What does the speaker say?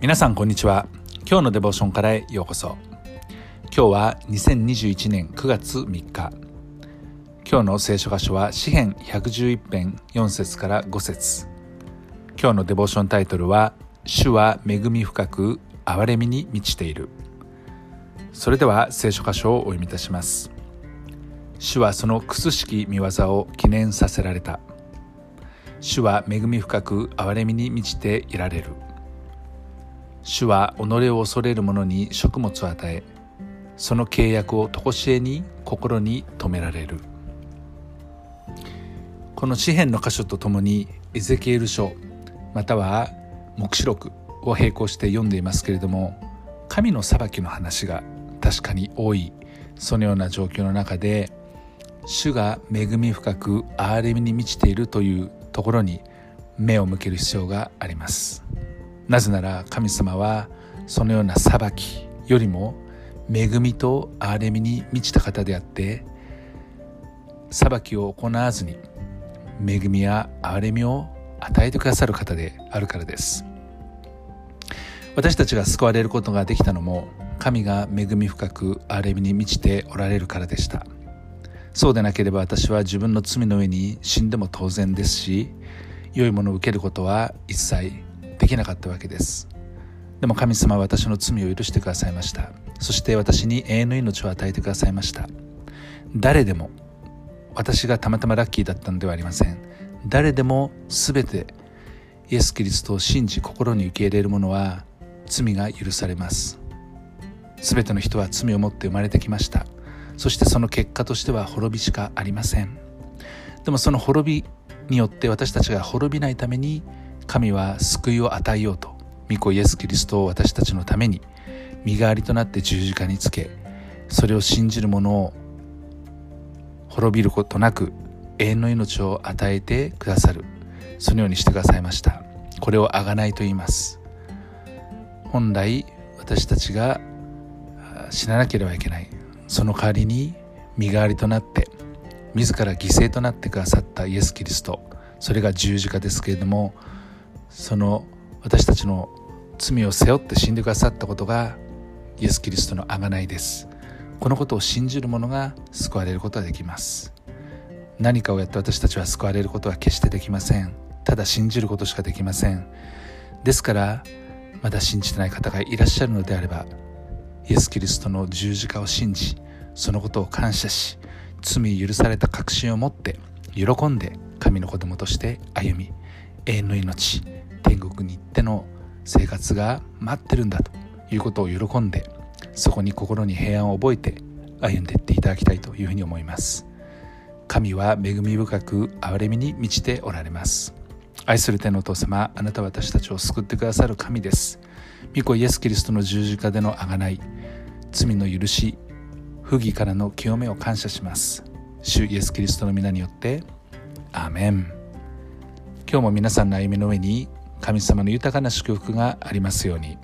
皆さんこんにちは。今日のデボーションからへようこそ。今日は2021年9月3日。今日の聖書箇所は詩編111編4節から5節。今日のデボーションタイトルは主は恵み深く憐れみに満ちている。それでは聖書箇所をお読みいたします。主はそのくすしき見業を記念させられた。主は恵み深く憐れみに満ちていられる。主は己を恐れる者に食物を与えその契約を常しえに心に留められるこの詩篇の箇所とともにエゼキエル書または黙示録を並行して読んでいますけれども神の裁きの話が確かに多いそのような状況の中で主が恵み深く憐れみに満ちているというところに目を向ける必要があります。なぜなら神様はそのような裁きよりも恵みと憐れみに満ちた方であって裁きを行わずに恵みや憐れみを与えてくださる方であるからです。私たちが救われることができたのも神が恵み深く憐れみに満ちておられるからでした。そうでなければ私は自分の罪の上に死んでも当然ですし良いものを受けることは一切できなかったわけです。でも神様は私の罪を許してくださいました。そして私に永遠の命を与えてくださいました。誰でも私がたまたまラッキーだったのではありません。誰でも全てイエス・キリストを信じ心に受け入れる者は罪が許されます。全ての人は罪を持って生まれてきました。そしてその結果としては滅びしかありません。でもその滅びによって私たちが滅びないために神は救いを与えようと御子イエス・キリストを私たちのために身代わりとなって十字架につけそれを信じる者を滅びることなく永遠の命を与えてくださる。そのようにしてくださいましたこれを贖いと言います本来私たちが死ななければいけない。その代わりに身代わりとなって自ら犠牲となってくださったイエス・キリスト。それが十字架ですけれどもその私たちの罪を背負って死んでくださったことがイエス・キリストの贖いです。このことを信じる者が救われることができます。何かをやって私たちは救われることは決してできません。ただ信じることしかできません。ですからまだ信じてない方がいらっしゃるのであればイエス・キリストの十字架を信じそのことを感謝し罪許された確信を持って喜んで神の子供として歩み永遠の命天国に行っての生活が待ってるんだということを喜んでそこに心に平安を覚えて歩んでいっていただきたいというふうに思います。神は恵み深く憐れみに満ちておられます。愛する天のお父様あなたは私たちを救ってくださる神です。御子イエス・キリストの十字架での贖い罪の許し不義からの清めを感謝します。主イエス・キリストの皆によってアーメン。今日も皆さんの歩みの上に神様の豊かな祝福がありますように。